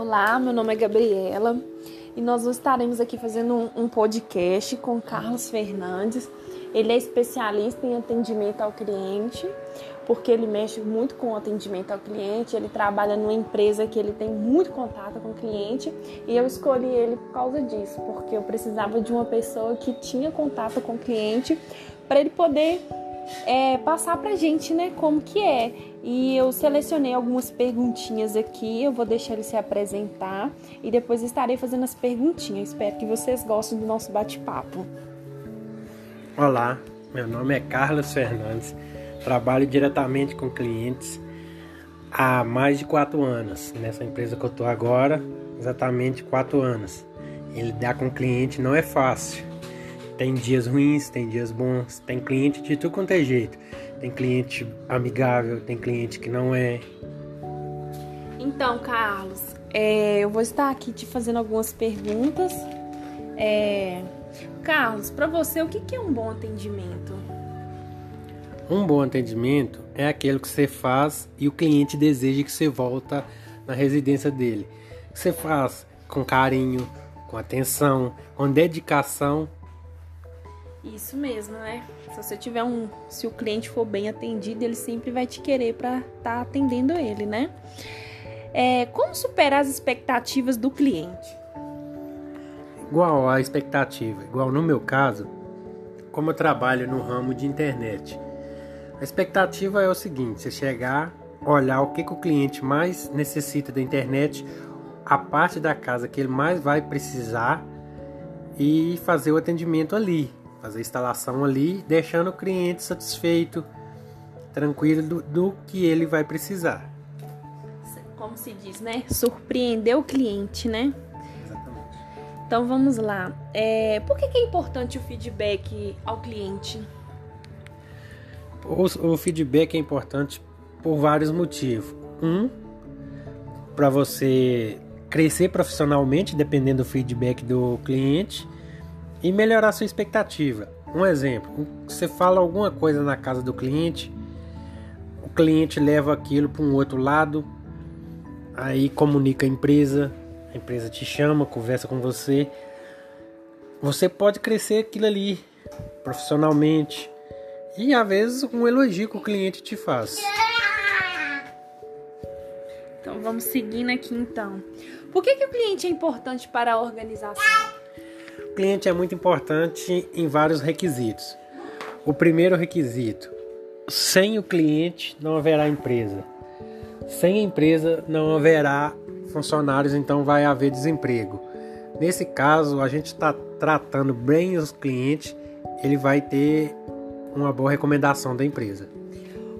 Olá, meu nome é Gabriela e nós estaremos aqui fazendo um, podcast com Carlos Fernandes. Ele é especialista em atendimento ao cliente, porque ele mexe muito com atendimento ao cliente. Ele trabalha numa empresa que ele tem muito contato com o cliente e eu escolhi ele por causa disso, porque eu precisava de uma pessoa que tinha contato com o cliente para ele poder é, passar pra gente, né, como que é. E eu selecionei algumas perguntinhas aqui, eu vou deixar ele se apresentar e depois estarei fazendo as perguntinhas. Espero que vocês gostem do nosso bate-papo. Olá, meu nome é Carlos Fernandes, trabalho diretamente com clientes há mais de quatro anos. Nessa empresa que eu estou agora, exatamente quatro anos. E lidar com cliente não é fácil tem dias ruins, tem dias bons, tem cliente de tudo quanto é jeito. Tem cliente amigável, tem cliente que não é. Então, Carlos, é, eu vou estar aqui te fazendo algumas perguntas. É, Carlos, para você, o que é um bom atendimento? Um bom atendimento é aquele que você faz e o cliente deseja que você volta na residência dele. Você faz com carinho, com atenção, com dedicação isso mesmo, né? Se você tiver um, se o cliente for bem atendido, ele sempre vai te querer para estar tá atendendo ele, né? É, como superar as expectativas do cliente? Igual a expectativa, igual no meu caso, como eu trabalho no ramo de internet, a expectativa é o seguinte: você chegar, olhar o que, que o cliente mais necessita da internet, a parte da casa que ele mais vai precisar e fazer o atendimento ali fazer a instalação ali, deixando o cliente satisfeito, tranquilo do, do que ele vai precisar. Como se diz, né? Surpreender o cliente, né? Exatamente. Então vamos lá. É, por que, que é importante o feedback ao cliente? O, o feedback é importante por vários motivos. Um, para você crescer profissionalmente, dependendo do feedback do cliente e melhorar sua expectativa. Um exemplo: você fala alguma coisa na casa do cliente, o cliente leva aquilo para um outro lado, aí comunica a empresa, a empresa te chama, conversa com você. Você pode crescer aquilo ali profissionalmente e às vezes um elogio que o cliente te faz. Então vamos seguindo aqui então. Por que, que o cliente é importante para a organização? Cliente é muito importante em vários requisitos. O primeiro requisito: sem o cliente não haverá empresa. Sem a empresa não haverá funcionários, então vai haver desemprego. Nesse caso, a gente está tratando bem os clientes, ele vai ter uma boa recomendação da empresa.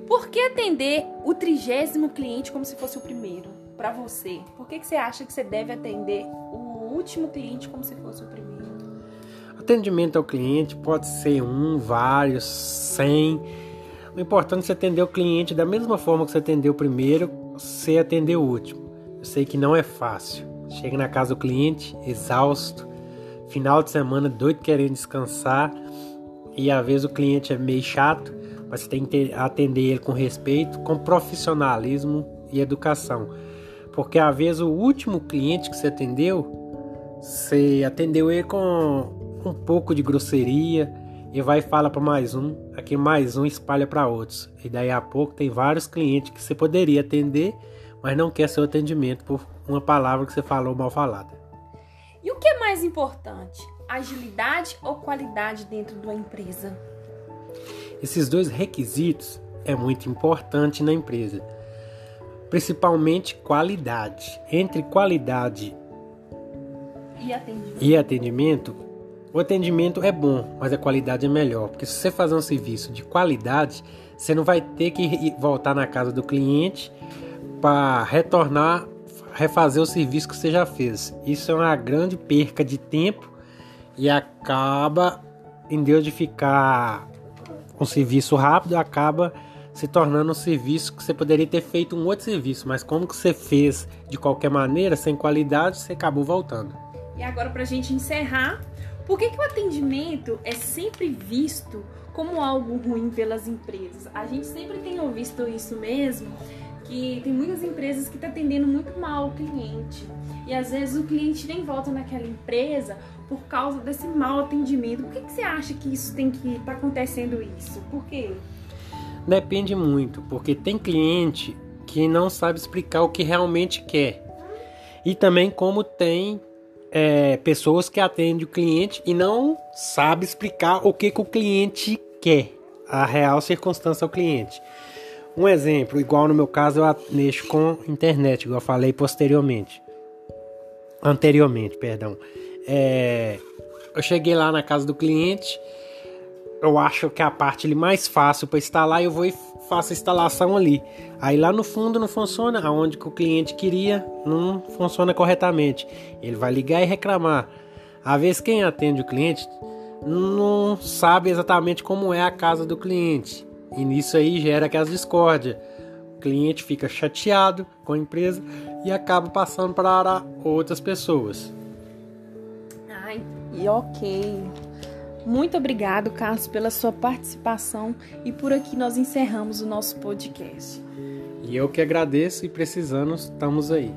Por que atender o trigésimo cliente como se fosse o primeiro? Para você, por que, que você acha que você deve atender o último cliente como se fosse o primeiro? Atendimento ao cliente pode ser um, vários, cem. O importante é você atender o cliente da mesma forma que você atendeu o primeiro, você atender o último. Eu sei que não é fácil. Chega na casa do cliente, exausto, final de semana, doido querendo descansar, e às vezes o cliente é meio chato, mas você tem que atender ele com respeito, com profissionalismo e educação. Porque às vezes o último cliente que você atendeu, você atendeu ele com um pouco de grosseria e vai e fala para mais um, aqui mais um espalha para outros. E daí a pouco tem vários clientes que você poderia atender, mas não quer seu atendimento por uma palavra que você falou mal falada. E o que é mais importante, agilidade ou qualidade dentro de uma empresa? Esses dois requisitos é muito importante na empresa. Principalmente qualidade. Entre qualidade e atendimento, e atendimento o atendimento é bom, mas a qualidade é melhor. Porque se você fazer um serviço de qualidade, você não vai ter que voltar na casa do cliente para retornar, refazer o serviço que você já fez. Isso é uma grande perca de tempo e acaba, em Deus de ficar um serviço rápido, acaba se tornando um serviço que você poderia ter feito um outro serviço, mas como que você fez de qualquer maneira, sem qualidade, você acabou voltando. E agora para a gente encerrar, por que, que o atendimento é sempre visto como algo ruim pelas empresas? A gente sempre tem ouvido isso mesmo, que tem muitas empresas que estão tá atendendo muito mal o cliente. E às vezes o cliente nem volta naquela empresa por causa desse mau atendimento. Por que, que você acha que isso tem que estar tá acontecendo isso? Por quê? Depende muito, porque tem cliente que não sabe explicar o que realmente quer. E também como tem é, pessoas que atendem o cliente e não sabe explicar o que, que o cliente quer, a real circunstância ao cliente. Um exemplo, igual no meu caso, eu mexo com internet, igual eu falei posteriormente. Anteriormente, perdão. É, eu cheguei lá na casa do cliente, eu acho que a parte mais fácil para instalar, eu vou e faço a instalação ali. Aí lá no fundo não funciona, aonde que o cliente queria não funciona corretamente. Ele vai ligar e reclamar. Às vezes quem atende o cliente não sabe exatamente como é a casa do cliente. E nisso aí gera aquelas discórdias. O cliente fica chateado com a empresa e acaba passando para outras pessoas. Ai, e ok. Muito obrigado, Carlos, pela sua participação e por aqui nós encerramos o nosso podcast. E eu que agradeço e precisando, estamos aí.